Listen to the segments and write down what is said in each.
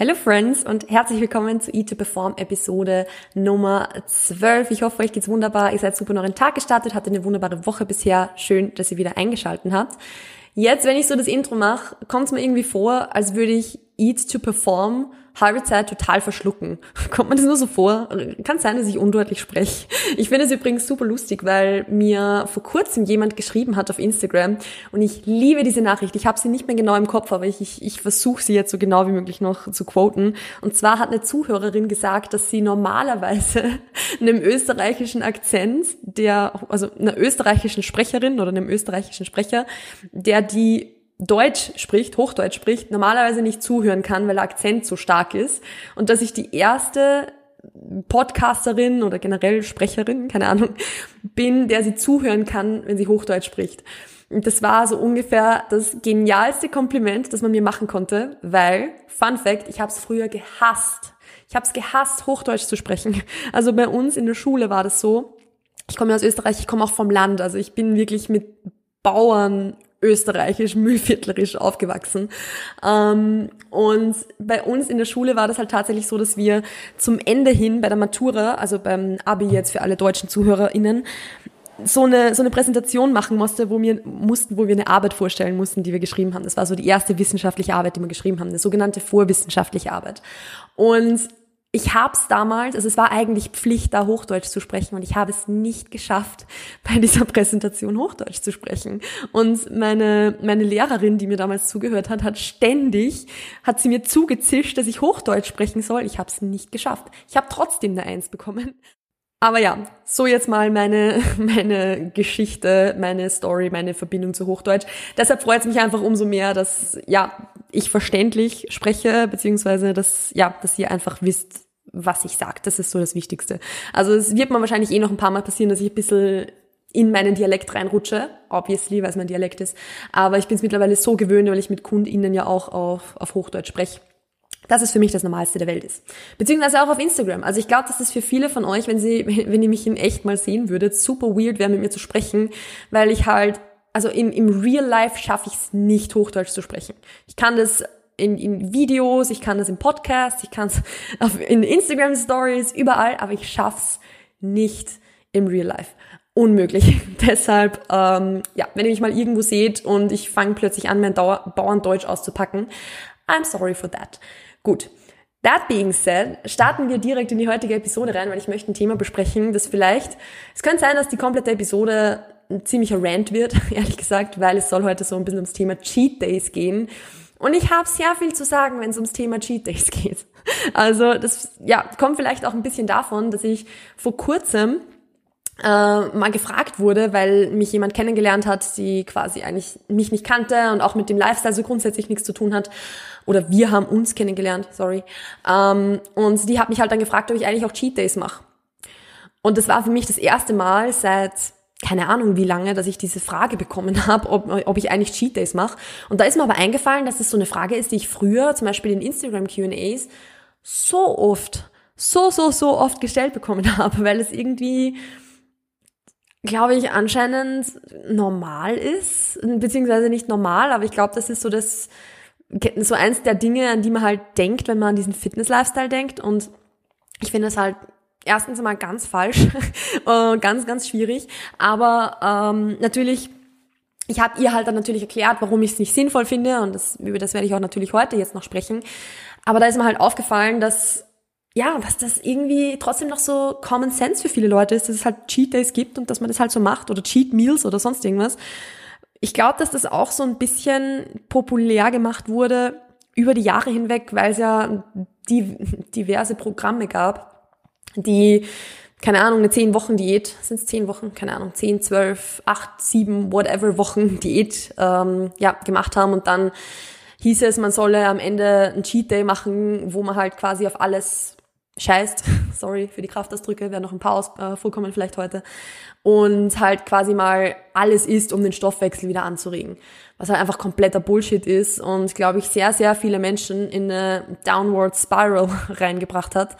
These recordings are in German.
Hello Friends und herzlich willkommen zu Eat to Perform Episode Nummer 12. Ich hoffe, euch geht's wunderbar. Ihr seid super noch in den Tag gestartet, hattet eine wunderbare Woche bisher. Schön, dass ihr wieder eingeschalten habt. Jetzt, wenn ich so das Intro mache, kommt es mir irgendwie vor, als würde ich Eat to Perform halbe Zeit total verschlucken. Kommt man das nur so vor? Kann sein, dass ich undeutlich spreche. Ich finde es übrigens super lustig, weil mir vor kurzem jemand geschrieben hat auf Instagram und ich liebe diese Nachricht. Ich habe sie nicht mehr genau im Kopf, aber ich, ich, ich versuche sie jetzt so genau wie möglich noch zu quoten. Und zwar hat eine Zuhörerin gesagt, dass sie normalerweise einem österreichischen Akzent, der, also einer österreichischen Sprecherin oder einem österreichischen Sprecher, der die Deutsch spricht, Hochdeutsch spricht, normalerweise nicht zuhören kann, weil der Akzent so stark ist. Und dass ich die erste Podcasterin oder generell Sprecherin, keine Ahnung, bin, der sie zuhören kann, wenn sie Hochdeutsch spricht. Und das war so ungefähr das genialste Kompliment, das man mir machen konnte, weil, Fun Fact, ich habe es früher gehasst. Ich habe es gehasst, Hochdeutsch zu sprechen. Also bei uns in der Schule war das so. Ich komme aus Österreich, ich komme auch vom Land. Also ich bin wirklich mit Bauern österreichisch, mühlviertlerisch aufgewachsen. Ähm, und bei uns in der Schule war das halt tatsächlich so, dass wir zum Ende hin bei der Matura, also beim Abi jetzt für alle deutschen ZuhörerInnen, so eine, so eine Präsentation machen musste, wo wir mussten, wo wir eine Arbeit vorstellen mussten, die wir geschrieben haben. Das war so die erste wissenschaftliche Arbeit, die wir geschrieben haben, eine sogenannte vorwissenschaftliche Arbeit. Und ich habe es damals, also es war eigentlich Pflicht, da Hochdeutsch zu sprechen und ich habe es nicht geschafft, bei dieser Präsentation Hochdeutsch zu sprechen. Und meine, meine Lehrerin, die mir damals zugehört hat, hat ständig, hat sie mir zugezischt, dass ich Hochdeutsch sprechen soll. Ich habe es nicht geschafft. Ich habe trotzdem eine Eins bekommen. Aber ja, so jetzt mal meine, meine Geschichte, meine Story, meine Verbindung zu Hochdeutsch. Deshalb freut es mich einfach umso mehr, dass, ja, ich verständlich spreche, beziehungsweise, dass, ja, dass ihr einfach wisst, was ich sage. Das ist so das Wichtigste. Also es wird mir wahrscheinlich eh noch ein paar Mal passieren, dass ich ein bisschen in meinen Dialekt reinrutsche, obviously, weil es mein Dialekt ist. Aber ich bin es mittlerweile so gewöhnt, weil ich mit KundInnen ja auch auf, auf Hochdeutsch spreche dass es für mich das Normalste der Welt ist. Beziehungsweise auch auf Instagram. Also ich glaube, dass es für viele von euch, wenn sie, wenn ihr mich in echt mal sehen würdet, super weird wäre, mit mir zu sprechen, weil ich halt, also im, im Real Life schaffe ich es nicht, Hochdeutsch zu sprechen. Ich kann das in, in Videos, ich kann das im Podcast, ich kann es in Instagram Stories, überall, aber ich schaff's nicht im Real Life. Unmöglich. Deshalb, ähm, ja, wenn ihr mich mal irgendwo seht und ich fange plötzlich an, mein Dauer Bauerndeutsch auszupacken, I'm sorry for that. Gut. That being said, starten wir direkt in die heutige Episode rein, weil ich möchte ein Thema besprechen, das vielleicht, es könnte sein, dass die komplette Episode ein ziemlicher Rant wird, ehrlich gesagt, weil es soll heute so ein bisschen ums Thema Cheat Days gehen. Und ich habe sehr viel zu sagen, wenn es ums Thema Cheat Days geht. Also das ja, kommt vielleicht auch ein bisschen davon, dass ich vor kurzem äh, mal gefragt wurde, weil mich jemand kennengelernt hat, die quasi eigentlich mich nicht kannte und auch mit dem Lifestyle so grundsätzlich nichts zu tun hat. Oder wir haben uns kennengelernt, sorry. Ähm, und die hat mich halt dann gefragt, ob ich eigentlich auch Cheat Days mache. Und das war für mich das erste Mal seit keine Ahnung wie lange, dass ich diese Frage bekommen habe, ob, ob ich eigentlich Cheat Days mache. Und da ist mir aber eingefallen, dass das so eine Frage ist, die ich früher zum Beispiel in Instagram Q&As so oft, so, so, so oft gestellt bekommen habe, weil es irgendwie glaube ich, anscheinend normal ist, beziehungsweise nicht normal, aber ich glaube, das ist so das, so eins der Dinge, an die man halt denkt, wenn man an diesen Fitness-Lifestyle denkt und ich finde es halt erstens einmal ganz falsch ganz, ganz schwierig, aber ähm, natürlich ich habe ihr halt dann natürlich erklärt, warum ich es nicht sinnvoll finde und das, über das werde ich auch natürlich heute jetzt noch sprechen. Aber da ist mir halt aufgefallen, dass ja, dass das irgendwie trotzdem noch so Common Sense für viele Leute ist, dass es halt Cheat Days gibt und dass man das halt so macht oder Cheat Meals oder sonst irgendwas. Ich glaube, dass das auch so ein bisschen populär gemacht wurde über die Jahre hinweg, weil es ja die, diverse Programme gab, die, keine Ahnung, eine 10 Wochen Diät, sind es 10 Wochen, keine Ahnung, 10, 12, 8, 7, whatever Wochen Diät ähm, ja, gemacht haben und dann hieß es, man solle am Ende ein Cheat Day machen, wo man halt quasi auf alles scheißt, sorry für die Kraftausdrücke, werden noch ein paar aus, äh, vorkommen vielleicht heute, und halt quasi mal alles isst, um den Stoffwechsel wieder anzuregen, was halt einfach kompletter Bullshit ist und glaube ich sehr, sehr viele Menschen in eine Downward Spiral reingebracht hat.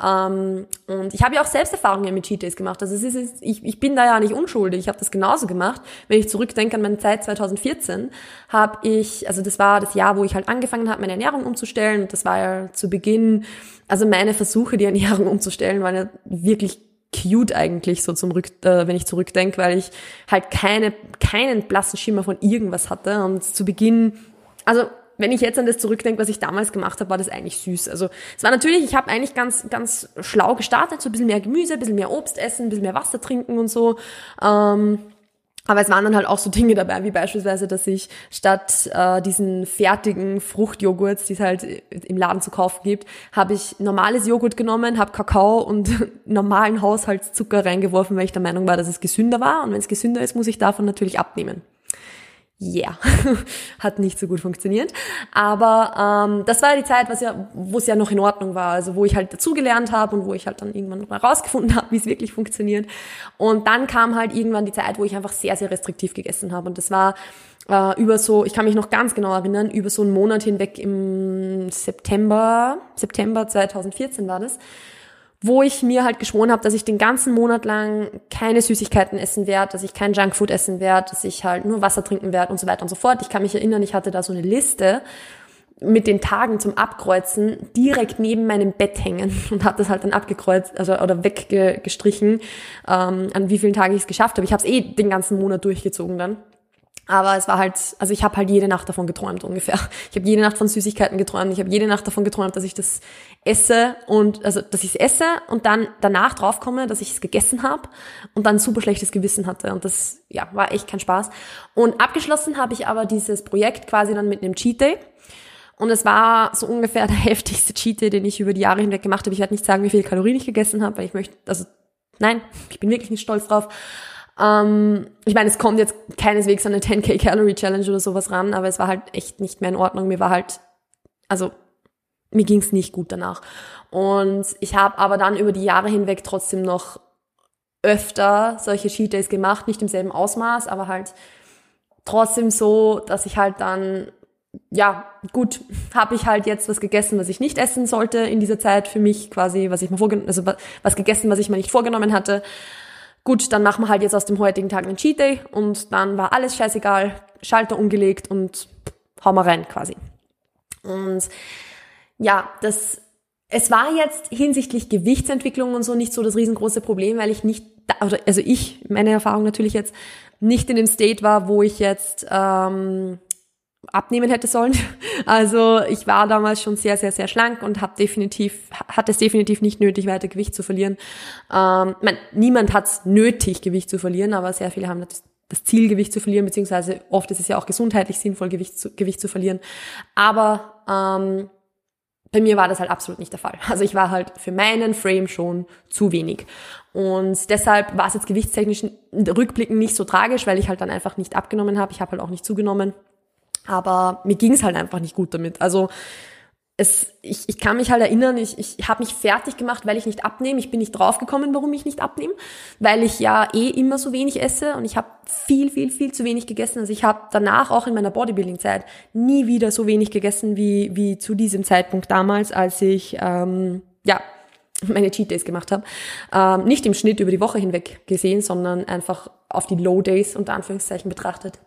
Ähm, und ich habe ja auch selbst Erfahrungen mit Cheat Days gemacht. Also es ist, ich, ich bin da ja nicht unschuldig. Ich habe das genauso gemacht. Wenn ich zurückdenke an meine Zeit 2014, habe ich, also das war das Jahr, wo ich halt angefangen habe, meine Ernährung umzustellen. Und das war ja zu Beginn, also meine Versuche, die Ernährung umzustellen, waren ja wirklich cute eigentlich so zum Rück, äh, wenn ich zurückdenke, weil ich halt keine keinen blassen Schimmer von irgendwas hatte und zu Beginn also wenn ich jetzt an das zurückdenke, was ich damals gemacht habe, war das eigentlich süß. Also es war natürlich, ich habe eigentlich ganz, ganz schlau gestartet, so ein bisschen mehr Gemüse, ein bisschen mehr Obst essen, ein bisschen mehr Wasser trinken und so. Ähm, aber es waren dann halt auch so Dinge dabei, wie beispielsweise, dass ich statt äh, diesen fertigen Fruchtjoghurts, die es halt im Laden zu kaufen gibt, habe ich normales Joghurt genommen, habe Kakao und normalen Haushaltszucker reingeworfen, weil ich der Meinung war, dass es gesünder war. Und wenn es gesünder ist, muss ich davon natürlich abnehmen yeah, hat nicht so gut funktioniert. Aber ähm, das war die Zeit, was ja, wo es ja noch in Ordnung war, also wo ich halt dazugelernt habe und wo ich halt dann irgendwann mal rausgefunden habe, wie es wirklich funktioniert. Und dann kam halt irgendwann die Zeit, wo ich einfach sehr, sehr restriktiv gegessen habe. Und das war äh, über so, ich kann mich noch ganz genau erinnern, über so einen Monat hinweg im September, September 2014 war das wo ich mir halt geschworen habe, dass ich den ganzen Monat lang keine Süßigkeiten essen werde, dass ich kein Junkfood essen werde, dass ich halt nur Wasser trinken werde und so weiter und so fort. Ich kann mich erinnern, ich hatte da so eine Liste mit den Tagen zum Abkreuzen direkt neben meinem Bett hängen und habe das halt dann abgekreuzt, also oder weggestrichen, ähm, an wie vielen Tagen ich es geschafft habe. Ich habe es eh den ganzen Monat durchgezogen dann. Aber es war halt, also ich habe halt jede Nacht davon geträumt ungefähr. Ich habe jede Nacht von Süßigkeiten geträumt. Ich habe jede Nacht davon geträumt, dass ich das esse und also dass ich es esse und dann danach draufkomme, dass ich es gegessen habe und dann super schlechtes Gewissen hatte. Und das ja war echt kein Spaß. Und abgeschlossen habe ich aber dieses Projekt quasi dann mit einem Cheat Day. Und es war so ungefähr der heftigste Cheat Day, den ich über die Jahre hinweg gemacht habe. Ich werde nicht sagen, wie viele Kalorien ich gegessen habe, weil ich möchte, also nein, ich bin wirklich nicht stolz drauf. Ähm, ich meine, es kommt jetzt keineswegs an eine 10k Calorie Challenge oder sowas ran, aber es war halt echt nicht mehr in Ordnung. Mir war halt, also mir ging's nicht gut danach. Und ich habe aber dann über die Jahre hinweg trotzdem noch öfter solche Cheat Days gemacht, nicht im selben Ausmaß, aber halt trotzdem so, dass ich halt dann ja, gut, habe ich halt jetzt was gegessen, was ich nicht essen sollte in dieser Zeit für mich quasi, was ich mir vorgenommen, also was gegessen, was ich mir nicht vorgenommen hatte gut, dann machen wir halt jetzt aus dem heutigen Tag einen Cheat Day und dann war alles scheißegal, Schalter umgelegt und hau mal rein quasi. Und ja, das, es war jetzt hinsichtlich Gewichtsentwicklung und so nicht so das riesengroße Problem, weil ich nicht, also ich, meine Erfahrung natürlich jetzt, nicht in dem State war, wo ich jetzt ähm, abnehmen hätte sollen. Also ich war damals schon sehr, sehr, sehr schlank und habe definitiv, hatte es definitiv nicht nötig, weiter Gewicht zu verlieren. Ähm, man, niemand hat es nötig, Gewicht zu verlieren, aber sehr viele haben das, das Ziel, Gewicht zu verlieren, beziehungsweise oft ist es ja auch gesundheitlich sinnvoll, Gewicht zu, Gewicht zu verlieren. Aber ähm, bei mir war das halt absolut nicht der Fall. Also ich war halt für meinen Frame schon zu wenig. Und deshalb war es jetzt gewichtstechnisch rückblickend nicht so tragisch, weil ich halt dann einfach nicht abgenommen habe. Ich habe halt auch nicht zugenommen. Aber mir ging es halt einfach nicht gut damit. Also es, ich, ich kann mich halt erinnern, ich, ich habe mich fertig gemacht, weil ich nicht abnehme. Ich bin nicht draufgekommen, warum ich nicht abnehme, weil ich ja eh immer so wenig esse und ich habe viel, viel, viel zu wenig gegessen. Also ich habe danach auch in meiner Bodybuilding-Zeit nie wieder so wenig gegessen wie, wie zu diesem Zeitpunkt damals, als ich ähm, ja meine Cheat Days gemacht habe. Ähm, nicht im Schnitt über die Woche hinweg gesehen, sondern einfach auf die Low Days unter Anführungszeichen betrachtet.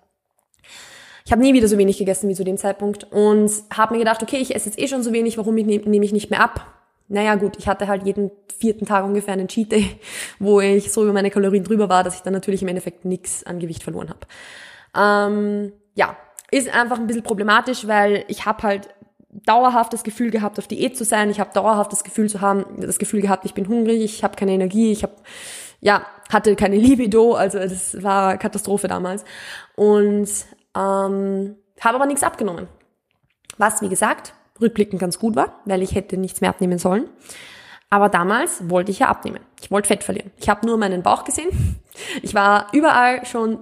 Ich habe nie wieder so wenig gegessen wie zu dem Zeitpunkt und habe mir gedacht, okay, ich esse jetzt eh schon so wenig, warum nehme nehm ich nicht mehr ab? Naja gut, ich hatte halt jeden vierten Tag ungefähr einen Cheat Day, wo ich so über meine Kalorien drüber war, dass ich dann natürlich im Endeffekt nichts an Gewicht verloren habe. Ähm, ja, ist einfach ein bisschen problematisch, weil ich habe halt dauerhaft das Gefühl gehabt, auf Diät zu sein. Ich habe dauerhaft das Gefühl zu haben, das Gefühl gehabt, ich bin hungrig, ich habe keine Energie, ich habe ja hatte keine Libido, also das war Katastrophe damals. Und ähm, habe aber nichts abgenommen. Was, wie gesagt, rückblickend ganz gut war, weil ich hätte nichts mehr abnehmen sollen. Aber damals wollte ich ja abnehmen. Ich wollte Fett verlieren. Ich habe nur meinen Bauch gesehen. Ich war überall schon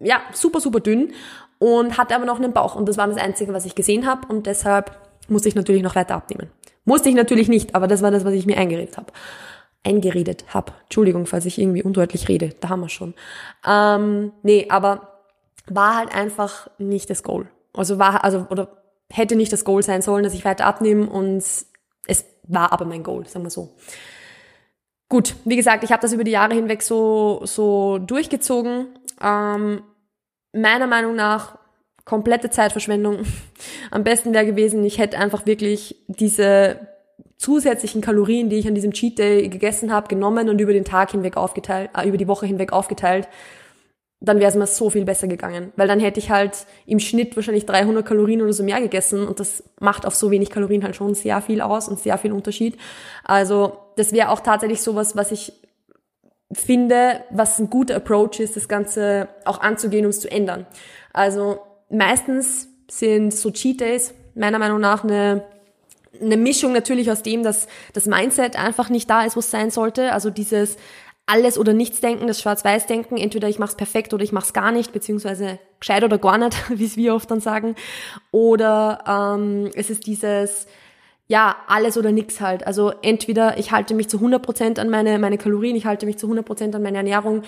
ja super super dünn und hatte aber noch einen Bauch und das war das einzige, was ich gesehen habe und deshalb musste ich natürlich noch weiter abnehmen. Musste ich natürlich nicht, aber das war das, was ich mir eingeredet habe. Eingeredet habe. Entschuldigung, falls ich irgendwie undeutlich rede. Da haben wir schon. Ähm, nee, aber war halt einfach nicht das Goal. Also war, also, oder hätte nicht das Goal sein sollen, dass ich weiter abnehme und es war aber mein Goal, sagen wir so. Gut, wie gesagt, ich habe das über die Jahre hinweg so, so durchgezogen. Ähm, meiner Meinung nach komplette Zeitverschwendung. Am besten wäre gewesen, ich hätte einfach wirklich diese zusätzlichen Kalorien, die ich an diesem Cheat Day gegessen habe, genommen und über den Tag hinweg aufgeteilt, äh, über die Woche hinweg aufgeteilt. Dann wäre es mir so viel besser gegangen, weil dann hätte ich halt im Schnitt wahrscheinlich 300 Kalorien oder so mehr gegessen und das macht auf so wenig Kalorien halt schon sehr viel aus und sehr viel Unterschied. Also das wäre auch tatsächlich sowas, was ich finde, was ein guter Approach ist, das Ganze auch anzugehen, um es zu ändern. Also meistens sind so Cheat Days meiner Meinung nach eine eine Mischung natürlich aus dem, dass das Mindset einfach nicht da ist, wo es sein sollte. Also dieses alles oder nichts denken, das Schwarz-Weiß-Denken, entweder ich mach's perfekt oder ich mach's gar nicht, beziehungsweise gescheit oder gar nicht, wie es wir oft dann sagen. Oder ähm, es ist dieses, ja, alles oder nix halt. Also entweder ich halte mich zu 100% an meine, meine Kalorien, ich halte mich zu 100% an meine Ernährung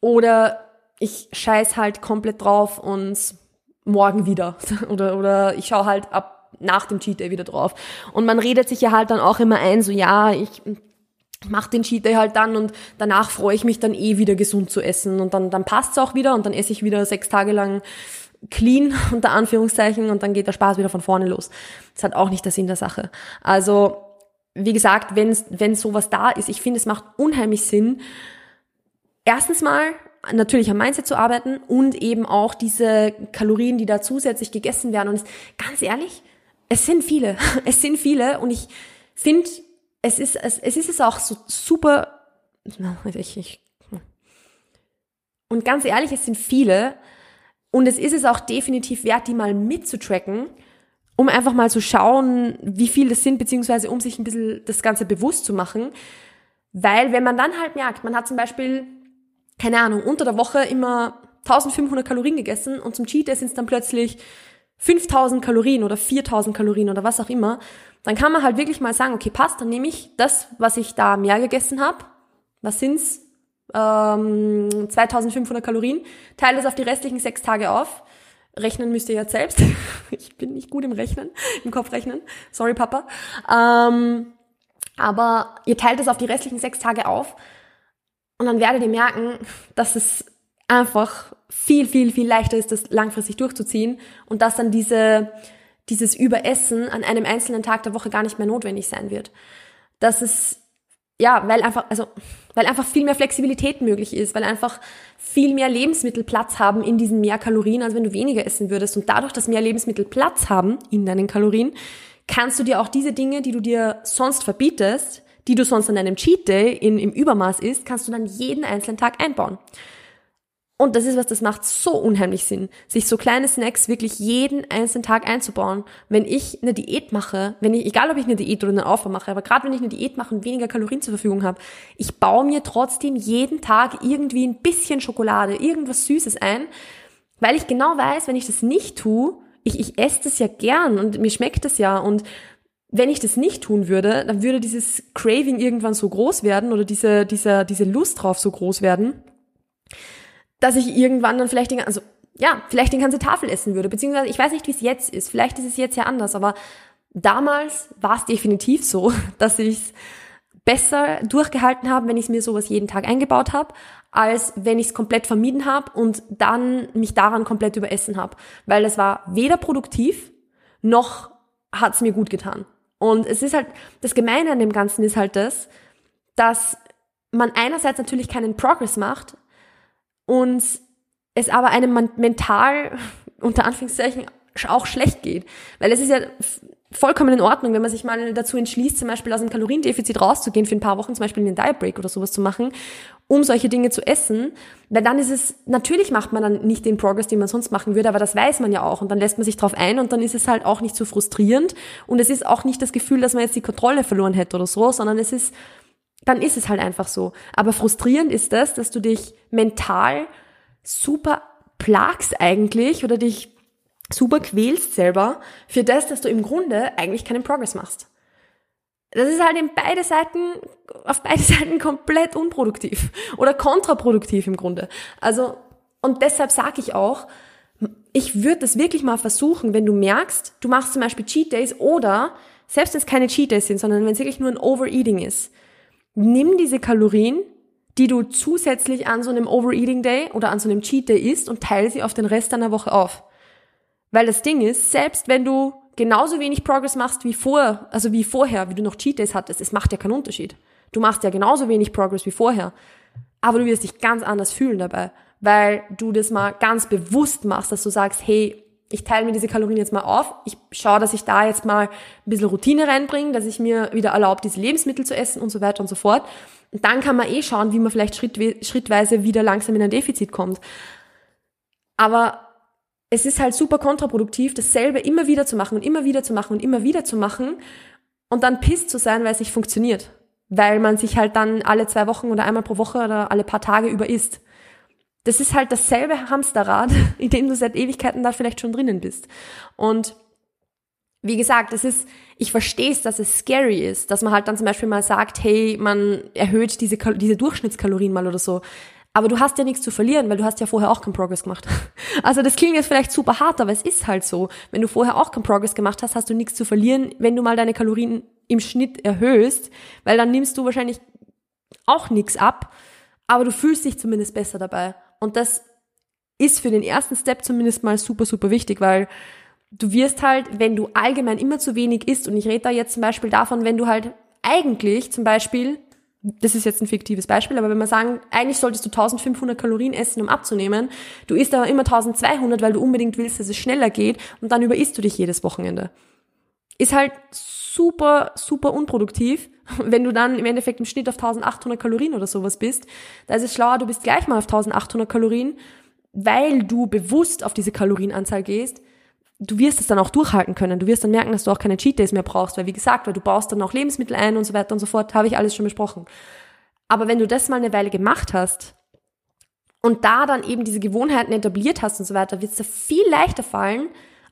oder ich scheiß halt komplett drauf und morgen wieder. oder, oder ich schaue halt ab nach dem Cheat Day wieder drauf. Und man redet sich ja halt dann auch immer ein, so ja, ich mach den Cheat Day halt dann und danach freue ich mich dann eh wieder gesund zu essen und dann, dann passt's auch wieder und dann esse ich wieder sechs Tage lang clean, unter Anführungszeichen, und dann geht der Spaß wieder von vorne los. Das hat auch nicht der Sinn der Sache. Also, wie gesagt, wenn, wenn sowas da ist, ich finde, es macht unheimlich Sinn, erstens mal natürlich am Mindset zu arbeiten und eben auch diese Kalorien, die da zusätzlich gegessen werden. Und es, ganz ehrlich, es sind viele. Es sind viele und ich finde, es ist, es, es ist es auch so super, ich, ich, und ganz ehrlich, es sind viele, und es ist es auch definitiv wert, die mal mitzutracken, um einfach mal zu schauen, wie viel das sind, beziehungsweise um sich ein bisschen das Ganze bewusst zu machen. Weil wenn man dann halt merkt, man hat zum Beispiel, keine Ahnung, unter der Woche immer 1500 Kalorien gegessen und zum Cheat sind es dann plötzlich 5000 Kalorien oder 4000 Kalorien oder was auch immer, dann kann man halt wirklich mal sagen, okay, passt, dann nehme ich das, was ich da mehr gegessen habe. Was sind's? ähm, 2500 Kalorien, teile das auf die restlichen sechs Tage auf. Rechnen müsst ihr jetzt selbst. ich bin nicht gut im Rechnen, im Kopf rechnen. Sorry, Papa. Ähm, aber ihr teilt es auf die restlichen sechs Tage auf und dann werdet ihr merken, dass es einfach viel, viel, viel leichter ist, das langfristig durchzuziehen und dass dann diese, dieses Überessen an einem einzelnen Tag der Woche gar nicht mehr notwendig sein wird. Dass es ja, weil einfach, also, weil einfach viel mehr Flexibilität möglich ist, weil einfach viel mehr Lebensmittel Platz haben in diesen mehr Kalorien, als wenn du weniger essen würdest. Und dadurch, dass mehr Lebensmittel Platz haben in deinen Kalorien, kannst du dir auch diese Dinge, die du dir sonst verbietest, die du sonst an einem Cheat Day in, im Übermaß isst, kannst du dann jeden einzelnen Tag einbauen. Und das ist was, das macht so unheimlich Sinn, sich so kleine Snacks wirklich jeden einzelnen Tag einzubauen. Wenn ich eine Diät mache, wenn ich, egal ob ich eine Diät oder einen Aufbau mache, aber gerade wenn ich eine Diät mache und weniger Kalorien zur Verfügung habe, ich baue mir trotzdem jeden Tag irgendwie ein bisschen Schokolade, irgendwas Süßes ein, weil ich genau weiß, wenn ich das nicht tue, ich, ich esse das ja gern und mir schmeckt das ja und wenn ich das nicht tun würde, dann würde dieses Craving irgendwann so groß werden oder diese, diese, diese Lust drauf so groß werden, dass ich irgendwann dann vielleicht den, also ja, vielleicht den ganze Tafel essen würde, beziehungsweise ich weiß nicht, wie es jetzt ist, vielleicht ist es jetzt ja anders, aber damals war es definitiv so, dass ich es besser durchgehalten habe, wenn ich mir sowas jeden Tag eingebaut habe, als wenn ich es komplett vermieden habe und dann mich daran komplett überessen habe, weil es war weder produktiv noch hat es mir gut getan. Und es ist halt, das Gemeine an dem Ganzen ist halt das, dass man einerseits natürlich keinen Progress macht, und es aber einem mental, unter Anführungszeichen, auch schlecht geht. Weil es ist ja vollkommen in Ordnung, wenn man sich mal dazu entschließt, zum Beispiel aus einem Kaloriendefizit rauszugehen, für ein paar Wochen zum Beispiel einen Diet Break oder sowas zu machen, um solche Dinge zu essen, weil dann ist es, natürlich macht man dann nicht den Progress, den man sonst machen würde, aber das weiß man ja auch und dann lässt man sich drauf ein und dann ist es halt auch nicht so frustrierend und es ist auch nicht das Gefühl, dass man jetzt die Kontrolle verloren hätte oder so, sondern es ist dann ist es halt einfach so. Aber frustrierend ist das, dass du dich mental super plagst eigentlich oder dich super quälst selber für das, dass du im Grunde eigentlich keinen Progress machst. das ist halt in beide Seiten, auf beide Seiten komplett unproduktiv oder kontraproduktiv im Grunde. Also, und deshalb sage ich auch, ich würde das wirklich mal versuchen, wenn du merkst, du machst zum Beispiel Cheat Days oder selbst wenn es keine Cheat Days sind, sondern wenn es wirklich nur ein Overeating ist, nimm diese Kalorien, die du zusätzlich an so einem Overeating Day oder an so einem Cheat Day isst und teile sie auf den Rest deiner Woche auf. Weil das Ding ist, selbst wenn du genauso wenig Progress machst wie vorher, also wie vorher, wie du noch Cheat Days hattest, es macht ja keinen Unterschied. Du machst ja genauso wenig Progress wie vorher. Aber du wirst dich ganz anders fühlen dabei, weil du das mal ganz bewusst machst, dass du sagst, hey, ich teile mir diese Kalorien jetzt mal auf. Ich schaue, dass ich da jetzt mal ein bisschen Routine reinbringe, dass ich mir wieder erlaube, diese Lebensmittel zu essen und so weiter und so fort. Und dann kann man eh schauen, wie man vielleicht schrittweise wieder langsam in ein Defizit kommt. Aber es ist halt super kontraproduktiv, dasselbe immer wieder zu machen und immer wieder zu machen und immer wieder zu machen und dann pisst zu sein, weil es nicht funktioniert. Weil man sich halt dann alle zwei Wochen oder einmal pro Woche oder alle paar Tage über isst. Das ist halt dasselbe Hamsterrad, in dem du seit Ewigkeiten da vielleicht schon drinnen bist. Und wie gesagt, es ist, ich verstehe es, dass es scary ist, dass man halt dann zum Beispiel mal sagt, hey, man erhöht diese, diese Durchschnittskalorien mal oder so. Aber du hast ja nichts zu verlieren, weil du hast ja vorher auch keinen Progress gemacht. Also das klingt jetzt vielleicht super hart, aber es ist halt so. Wenn du vorher auch keinen Progress gemacht hast, hast du nichts zu verlieren, wenn du mal deine Kalorien im Schnitt erhöhst, weil dann nimmst du wahrscheinlich auch nichts ab, aber du fühlst dich zumindest besser dabei. Und das ist für den ersten Step zumindest mal super, super wichtig, weil du wirst halt, wenn du allgemein immer zu wenig isst, und ich rede da jetzt zum Beispiel davon, wenn du halt eigentlich zum Beispiel das ist jetzt ein fiktives Beispiel, aber wenn wir sagen, eigentlich solltest du 1500 Kalorien essen, um abzunehmen, du isst aber immer 1200, weil du unbedingt willst, dass es schneller geht und dann überisst du dich jedes Wochenende. Ist halt super, super unproduktiv, wenn du dann im Endeffekt im Schnitt auf 1800 Kalorien oder sowas bist. Da ist es schlauer, du bist gleich mal auf 1800 Kalorien, weil du bewusst auf diese Kalorienanzahl gehst, du wirst es dann auch durchhalten können. Du wirst dann merken, dass du auch keine Cheat Days mehr brauchst, weil wie gesagt, weil du baust dann auch Lebensmittel ein und so weiter und so fort, habe ich alles schon besprochen. Aber wenn du das mal eine Weile gemacht hast und da dann eben diese Gewohnheiten etabliert hast und so weiter, wird es dir viel leichter fallen,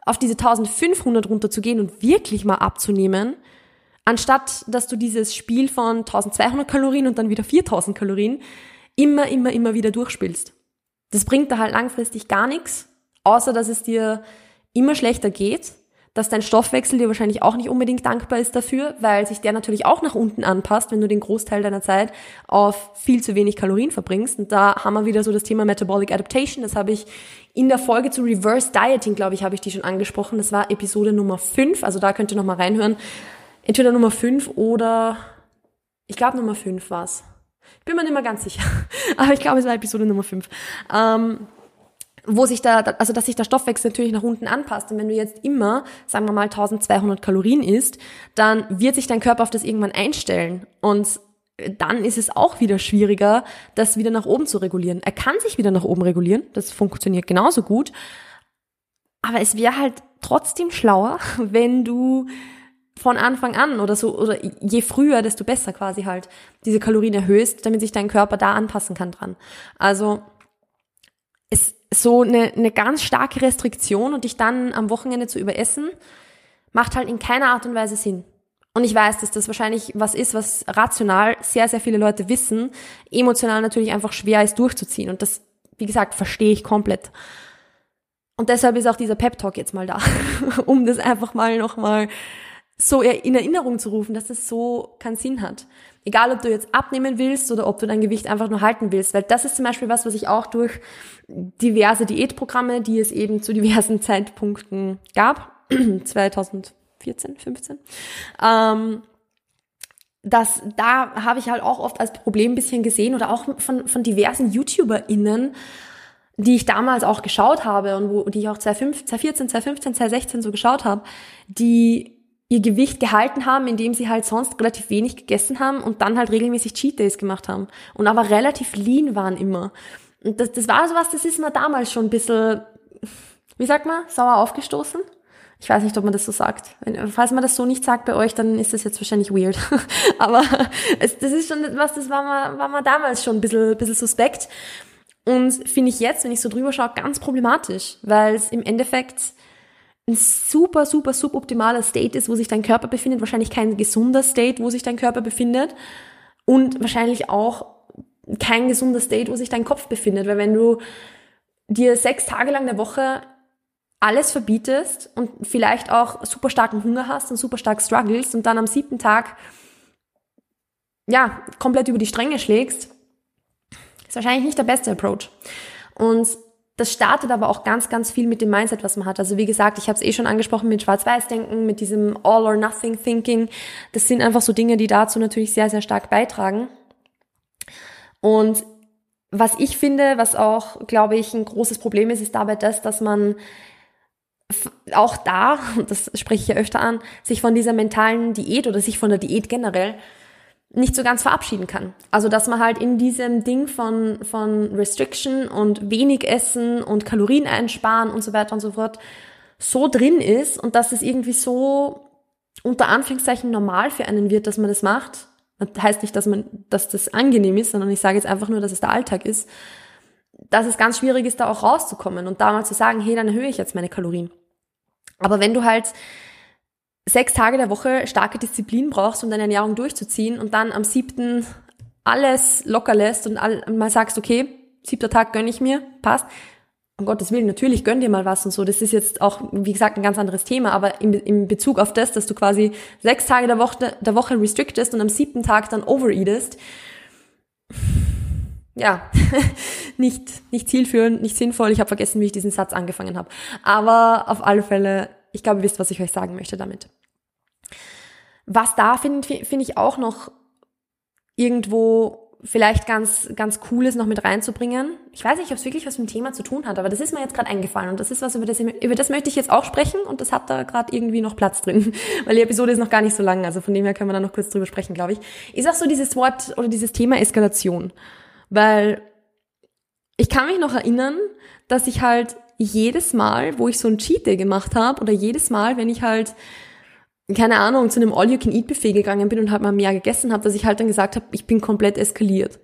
auf diese 1500 runterzugehen und wirklich mal abzunehmen, anstatt dass du dieses Spiel von 1200 Kalorien und dann wieder 4000 Kalorien immer, immer, immer wieder durchspielst. Das bringt da halt langfristig gar nichts, außer dass es dir immer schlechter geht, dass dein Stoffwechsel dir wahrscheinlich auch nicht unbedingt dankbar ist dafür, weil sich der natürlich auch nach unten anpasst, wenn du den Großteil deiner Zeit auf viel zu wenig Kalorien verbringst. Und da haben wir wieder so das Thema Metabolic Adaptation. Das habe ich in der Folge zu Reverse Dieting, glaube ich, habe ich die schon angesprochen. Das war Episode Nummer 5. Also da könnt ihr nochmal reinhören. Entweder Nummer 5 oder ich glaube Nummer 5 war's. Ich bin mir nicht mehr ganz sicher. Aber ich glaube, es war Episode Nummer 5. Ähm, wo sich da, also dass sich der Stoffwechsel natürlich nach unten anpasst. Und wenn du jetzt immer, sagen wir mal, 1200 Kalorien isst, dann wird sich dein Körper auf das irgendwann einstellen. Und dann ist es auch wieder schwieriger, das wieder nach oben zu regulieren. Er kann sich wieder nach oben regulieren, das funktioniert genauso gut. Aber es wäre halt trotzdem schlauer, wenn du von Anfang an oder so, oder je früher, desto besser quasi halt diese Kalorien erhöhst, damit sich dein Körper da anpassen kann dran. Also, es, so eine, eine ganz starke Restriktion und dich dann am Wochenende zu überessen, macht halt in keiner Art und Weise Sinn. Und ich weiß, dass das wahrscheinlich was ist, was rational sehr, sehr viele Leute wissen, emotional natürlich einfach schwer ist durchzuziehen. Und das, wie gesagt, verstehe ich komplett. Und deshalb ist auch dieser Pep-Talk jetzt mal da, um das einfach mal nochmal so in Erinnerung zu rufen, dass es so keinen Sinn hat. Egal, ob du jetzt abnehmen willst oder ob du dein Gewicht einfach nur halten willst, weil das ist zum Beispiel was, was ich auch durch diverse Diätprogramme, die es eben zu diversen Zeitpunkten gab, 2014, 15, ähm, dass da habe ich halt auch oft als Problem ein bisschen gesehen oder auch von, von diversen YouTuberInnen, die ich damals auch geschaut habe und wo, die ich auch 2014, 2015, 2016 so geschaut habe, die ihr Gewicht gehalten haben, indem sie halt sonst relativ wenig gegessen haben und dann halt regelmäßig Cheat Days gemacht haben und aber relativ lean waren immer. Und das, das war sowas, das ist mir damals schon ein bisschen, wie sagt man, sauer aufgestoßen. Ich weiß nicht, ob man das so sagt. Wenn, falls man das so nicht sagt bei euch, dann ist das jetzt wahrscheinlich weird. aber es, das ist schon was, das war mir, war mir damals schon ein bisschen, bisschen suspekt. Und finde ich jetzt, wenn ich so drüber schaue, ganz problematisch, weil es im Endeffekt ein super, super, suboptimaler State ist, wo sich dein Körper befindet, wahrscheinlich kein gesunder State, wo sich dein Körper befindet. Und wahrscheinlich auch kein gesunder State, wo sich dein Kopf befindet, weil wenn du dir sechs Tage lang der Woche alles verbietest und vielleicht auch super starken Hunger hast und super stark struggles und dann am siebten Tag ja, komplett über die Stränge schlägst, ist wahrscheinlich nicht der beste Approach. Und das startet aber auch ganz, ganz viel mit dem Mindset, was man hat. Also wie gesagt, ich habe es eh schon angesprochen mit Schwarz-Weiß-Denken, mit diesem All-or-Nothing-Thinking. Das sind einfach so Dinge, die dazu natürlich sehr, sehr stark beitragen. Und was ich finde, was auch, glaube ich, ein großes Problem ist, ist dabei das, dass man auch da, und das spreche ich ja öfter an, sich von dieser mentalen Diät oder sich von der Diät generell nicht so ganz verabschieden kann. Also dass man halt in diesem Ding von, von Restriction und wenig essen und Kalorien einsparen und so weiter und so fort so drin ist und dass es irgendwie so unter Anführungszeichen normal für einen wird, dass man das macht. Das heißt nicht, dass man, dass das angenehm ist, sondern ich sage jetzt einfach nur, dass es der Alltag ist, dass es ganz schwierig ist, da auch rauszukommen und da mal zu sagen, hey, dann erhöhe ich jetzt meine Kalorien. Aber wenn du halt sechs Tage der Woche starke Disziplin brauchst, um deine Ernährung durchzuziehen und dann am siebten alles locker lässt und mal sagst, okay, siebter Tag gönn ich mir, passt. Um Gottes Willen, natürlich gönn dir mal was und so. Das ist jetzt auch, wie gesagt, ein ganz anderes Thema, aber in, in Bezug auf das, dass du quasi sechs Tage der Woche, der Woche restrictest und am siebten Tag dann overeatest, ja, nicht, nicht zielführend, nicht sinnvoll. Ich habe vergessen, wie ich diesen Satz angefangen habe. Aber auf alle Fälle, ich glaube, ihr wisst, was ich euch sagen möchte damit. Was da finde find ich auch noch irgendwo vielleicht ganz, ganz cool ist, noch mit reinzubringen. Ich weiß nicht, ob es wirklich was mit dem Thema zu tun hat, aber das ist mir jetzt gerade eingefallen und das ist was, über das, über das möchte ich jetzt auch sprechen und das hat da gerade irgendwie noch Platz drin, weil die Episode ist noch gar nicht so lang, also von dem her können wir da noch kurz drüber sprechen, glaube ich. Ist auch so dieses Wort oder dieses Thema Eskalation, weil ich kann mich noch erinnern, dass ich halt jedes Mal, wo ich so ein Cheat Day gemacht habe oder jedes Mal, wenn ich halt keine Ahnung, zu einem All-You-Can-Eat-Buffet gegangen bin und halt mal mehr gegessen habe, dass ich halt dann gesagt habe, ich bin komplett eskaliert.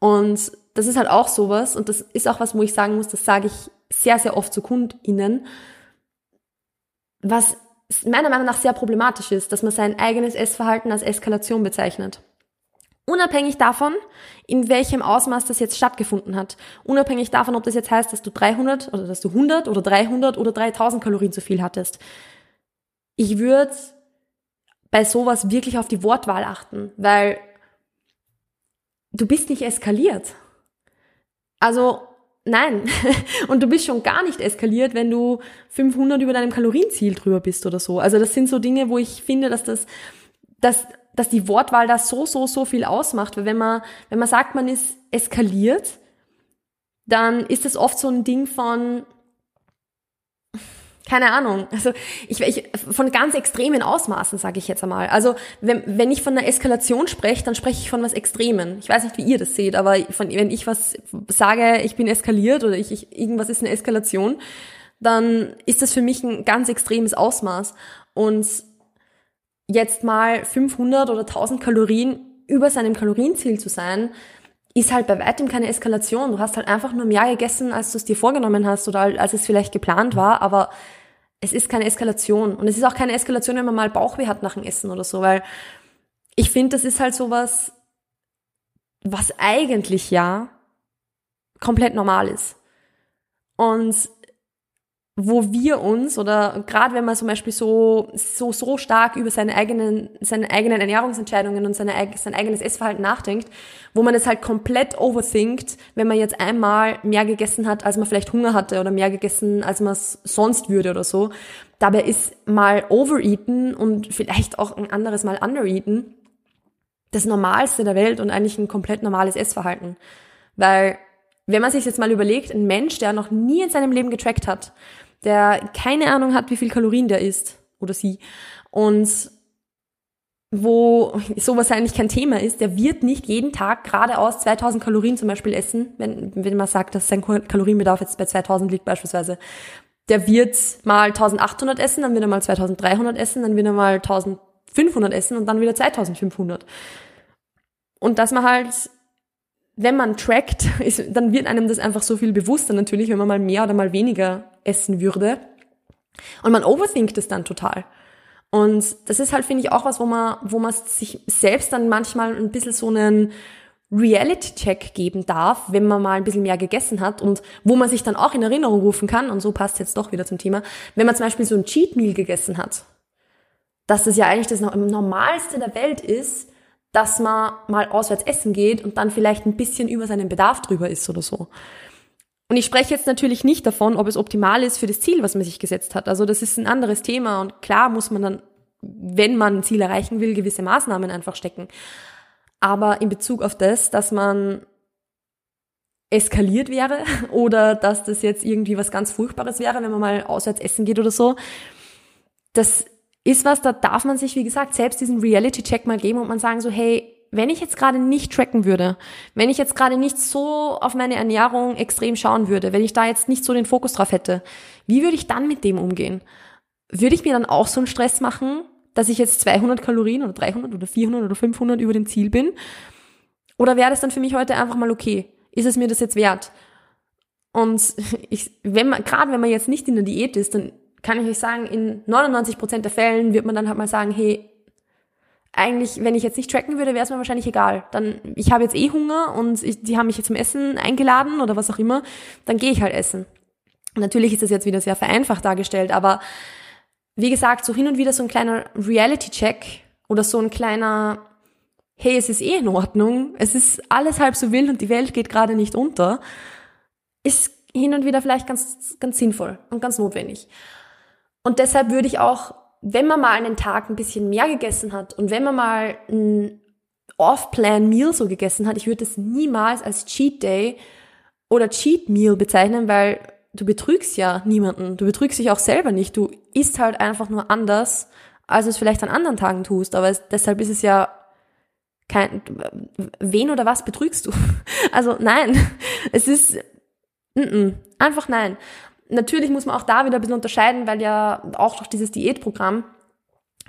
Und das ist halt auch sowas, und das ist auch was, wo ich sagen muss, das sage ich sehr, sehr oft zu KundInnen, was meiner Meinung nach sehr problematisch ist, dass man sein eigenes Essverhalten als Eskalation bezeichnet. Unabhängig davon, in welchem Ausmaß das jetzt stattgefunden hat. Unabhängig davon, ob das jetzt heißt, dass du 300 oder dass du 100 oder 300 oder 3000 Kalorien zu viel hattest ich würde bei sowas wirklich auf die Wortwahl achten, weil du bist nicht eskaliert. Also nein, und du bist schon gar nicht eskaliert, wenn du 500 über deinem Kalorienziel drüber bist oder so. Also das sind so Dinge, wo ich finde, dass das, dass, dass die Wortwahl da so, so, so viel ausmacht. Weil wenn man, wenn man sagt, man ist eskaliert, dann ist das oft so ein Ding von, keine Ahnung. Also ich, ich von ganz extremen Ausmaßen sage ich jetzt einmal. Also wenn, wenn ich von einer Eskalation spreche, dann spreche ich von was Extremen. Ich weiß nicht, wie ihr das seht, aber von, wenn ich was sage, ich bin eskaliert oder ich, ich, irgendwas ist eine Eskalation, dann ist das für mich ein ganz extremes Ausmaß. Und jetzt mal 500 oder 1000 Kalorien über seinem Kalorienziel zu sein, ist halt bei weitem keine Eskalation. Du hast halt einfach nur mehr gegessen, als du es dir vorgenommen hast oder als es vielleicht geplant war, aber es ist keine Eskalation. Und es ist auch keine Eskalation, wenn man mal Bauchweh hat nach dem Essen oder so, weil ich finde, das ist halt sowas, was eigentlich ja komplett normal ist. Und wo wir uns oder gerade wenn man zum Beispiel so so so stark über seine eigenen seine eigenen Ernährungsentscheidungen und seine, sein eigenes Essverhalten nachdenkt, wo man es halt komplett overthinkt, wenn man jetzt einmal mehr gegessen hat, als man vielleicht Hunger hatte oder mehr gegessen, als man es sonst würde oder so. Dabei ist mal Overeaten und vielleicht auch ein anderes Mal Undereaten das Normalste der Welt und eigentlich ein komplett normales Essverhalten, weil wenn man sich jetzt mal überlegt, ein Mensch, der noch nie in seinem Leben getrackt hat, der keine Ahnung hat, wie viel Kalorien der isst oder sie und wo sowas eigentlich kein Thema ist, der wird nicht jeden Tag geradeaus 2000 Kalorien zum Beispiel essen, wenn, wenn man sagt, dass sein Kalorienbedarf jetzt bei 2000 liegt beispielsweise. Der wird mal 1800 essen, dann wird er mal 2300 essen, dann wird er mal 1500 essen und dann wieder 2500. Und dass man halt wenn man trackt, ist, dann wird einem das einfach so viel bewusster natürlich, wenn man mal mehr oder mal weniger essen würde. Und man overthinkt es dann total. Und das ist halt, finde ich, auch was, wo man, wo man sich selbst dann manchmal ein bisschen so einen Reality-Check geben darf, wenn man mal ein bisschen mehr gegessen hat und wo man sich dann auch in Erinnerung rufen kann, und so passt jetzt doch wieder zum Thema, wenn man zum Beispiel so ein Cheat Meal gegessen hat, dass das ja eigentlich das Normalste der Welt ist, dass man mal auswärts essen geht und dann vielleicht ein bisschen über seinen Bedarf drüber ist oder so. Und ich spreche jetzt natürlich nicht davon, ob es optimal ist für das Ziel, was man sich gesetzt hat. Also das ist ein anderes Thema und klar muss man dann, wenn man ein Ziel erreichen will, gewisse Maßnahmen einfach stecken. Aber in Bezug auf das, dass man eskaliert wäre oder dass das jetzt irgendwie was ganz Furchtbares wäre, wenn man mal auswärts essen geht oder so, das ist was, da darf man sich, wie gesagt, selbst diesen Reality-Check mal geben und man sagen so, hey, wenn ich jetzt gerade nicht tracken würde, wenn ich jetzt gerade nicht so auf meine Ernährung extrem schauen würde, wenn ich da jetzt nicht so den Fokus drauf hätte, wie würde ich dann mit dem umgehen? Würde ich mir dann auch so einen Stress machen, dass ich jetzt 200 Kalorien oder 300 oder 400 oder 500 über dem Ziel bin? Oder wäre das dann für mich heute einfach mal okay? Ist es mir das jetzt wert? Und ich, wenn man, gerade wenn man jetzt nicht in der Diät ist, dann kann ich euch sagen, in 99 Prozent der Fällen wird man dann halt mal sagen, hey, eigentlich, wenn ich jetzt nicht tracken würde, wäre es mir wahrscheinlich egal. Dann, ich habe jetzt eh Hunger und ich, die haben mich jetzt zum Essen eingeladen oder was auch immer, dann gehe ich halt essen. Natürlich ist das jetzt wieder sehr vereinfacht dargestellt, aber wie gesagt, so hin und wieder so ein kleiner Reality-Check oder so ein kleiner, hey, es ist eh in Ordnung, es ist alles halb so wild und die Welt geht gerade nicht unter, ist hin und wieder vielleicht ganz, ganz sinnvoll und ganz notwendig. Und deshalb würde ich auch, wenn man mal einen Tag ein bisschen mehr gegessen hat und wenn man mal ein Off-Plan-Meal so gegessen hat, ich würde es niemals als Cheat Day oder Cheat Meal bezeichnen, weil du betrügst ja niemanden. Du betrügst dich auch selber nicht. Du isst halt einfach nur anders, als du es vielleicht an anderen Tagen tust. Aber es, deshalb ist es ja kein, wen oder was betrügst du? Also nein, es ist, n -n, einfach nein natürlich muss man auch da wieder ein bisschen unterscheiden, weil ja auch durch dieses Diätprogramm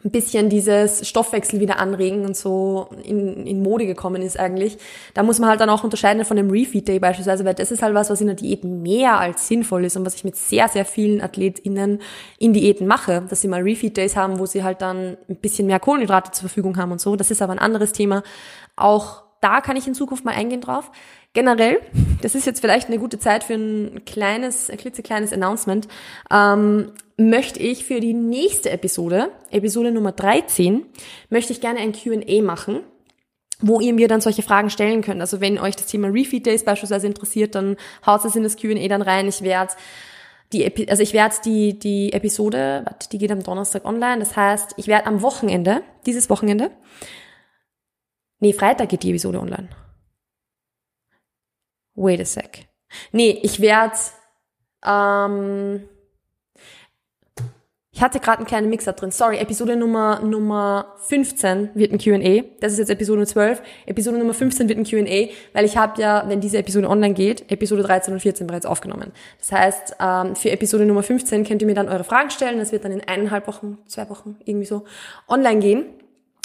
ein bisschen dieses Stoffwechsel wieder anregen und so in, in Mode gekommen ist eigentlich. Da muss man halt dann auch unterscheiden von dem Refeed Day beispielsweise, weil das ist halt was, was in der Diät mehr als sinnvoll ist und was ich mit sehr, sehr vielen AthletInnen in Diäten mache, dass sie mal Refeed Days haben, wo sie halt dann ein bisschen mehr Kohlenhydrate zur Verfügung haben und so. Das ist aber ein anderes Thema. Auch da kann ich in Zukunft mal eingehen drauf. Generell, das ist jetzt vielleicht eine gute Zeit für ein kleines, ein klitzekleines Announcement, ähm, möchte ich für die nächste Episode, Episode Nummer 13, möchte ich gerne ein Q&A machen wo ihr mir dann solche Fragen stellen könnt. Also wenn euch das Thema Refeed Days beispielsweise interessiert, dann haut es in das Q&A dann rein. Ich werde die, Epi also ich werde die, die Episode, die geht am Donnerstag online. Das heißt, ich werde am Wochenende, dieses Wochenende, nee, Freitag geht die Episode online wait a sec. Nee, ich werde, ähm, ich hatte gerade einen kleinen Mixer drin. Sorry, Episode Nummer, Nummer 15 wird ein Q&A. Das ist jetzt Episode 12. Episode Nummer 15 wird ein Q&A, weil ich habe ja, wenn diese Episode online geht, Episode 13 und 14 bereits aufgenommen. Das heißt, ähm, für Episode Nummer 15 könnt ihr mir dann eure Fragen stellen. Das wird dann in eineinhalb Wochen, zwei Wochen irgendwie so online gehen.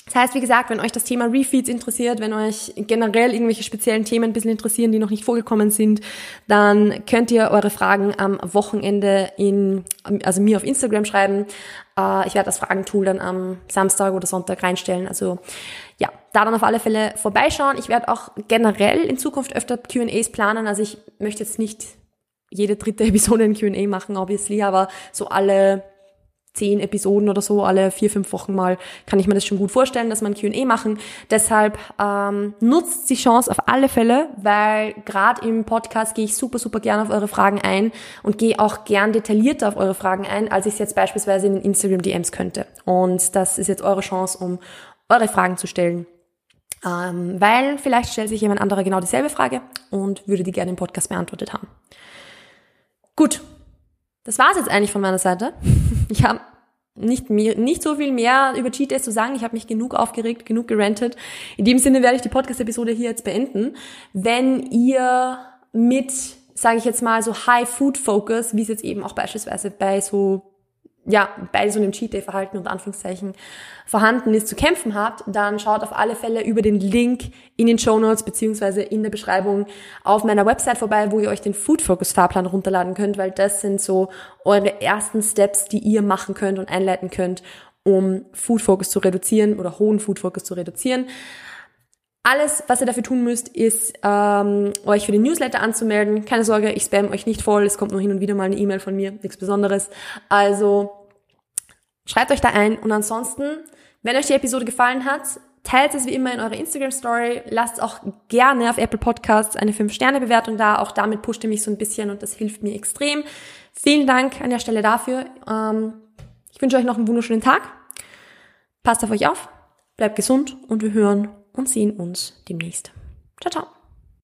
Das heißt, wie gesagt, wenn euch das Thema Refeeds interessiert, wenn euch generell irgendwelche speziellen Themen ein bisschen interessieren, die noch nicht vorgekommen sind, dann könnt ihr eure Fragen am Wochenende in, also mir auf Instagram schreiben. Äh, ich werde das Fragentool dann am Samstag oder Sonntag reinstellen. Also ja, da dann auf alle Fälle vorbeischauen. Ich werde auch generell in Zukunft öfter Q&As planen. Also ich möchte jetzt nicht jede dritte Episode ein Q&A machen, obviously, aber so alle zehn Episoden oder so, alle vier, fünf Wochen mal, kann ich mir das schon gut vorstellen, dass man Q&A machen. Deshalb ähm, nutzt die Chance auf alle Fälle, weil gerade im Podcast gehe ich super, super gerne auf eure Fragen ein und gehe auch gern detaillierter auf eure Fragen ein, als ich es jetzt beispielsweise in den Instagram-DMs könnte. Und das ist jetzt eure Chance, um eure Fragen zu stellen. Ähm, weil vielleicht stellt sich jemand anderer genau dieselbe Frage und würde die gerne im Podcast beantwortet haben. Gut, das war's jetzt eigentlich von meiner Seite. Ich habe nicht, mehr, nicht so viel mehr über Cheat Days zu sagen. Ich habe mich genug aufgeregt, genug gerantet. In dem Sinne werde ich die Podcast-Episode hier jetzt beenden. Wenn ihr mit, sage ich jetzt mal, so High Food Focus, wie es jetzt eben auch beispielsweise bei so ja, bei so einem Cheat Day Verhalten und Anführungszeichen vorhanden ist, zu kämpfen habt, dann schaut auf alle Fälle über den Link in den Show Notes beziehungsweise in der Beschreibung auf meiner Website vorbei, wo ihr euch den Food Focus Fahrplan runterladen könnt, weil das sind so eure ersten Steps, die ihr machen könnt und einleiten könnt, um Food Focus zu reduzieren oder hohen Food Focus zu reduzieren. Alles, was ihr dafür tun müsst, ist, ähm, euch für den Newsletter anzumelden. Keine Sorge, ich spam euch nicht voll. Es kommt nur hin und wieder mal eine E-Mail von mir, nichts Besonderes. Also schreibt euch da ein. Und ansonsten, wenn euch die Episode gefallen hat, teilt es wie immer in eurer Instagram Story. Lasst auch gerne auf Apple Podcasts eine 5-Sterne-Bewertung da. Auch damit pusht ihr mich so ein bisschen und das hilft mir extrem. Vielen Dank an der Stelle dafür. Ähm, ich wünsche euch noch einen wunderschönen Tag. Passt auf euch auf, bleibt gesund und wir hören und sehen uns demnächst. Ciao, ciao.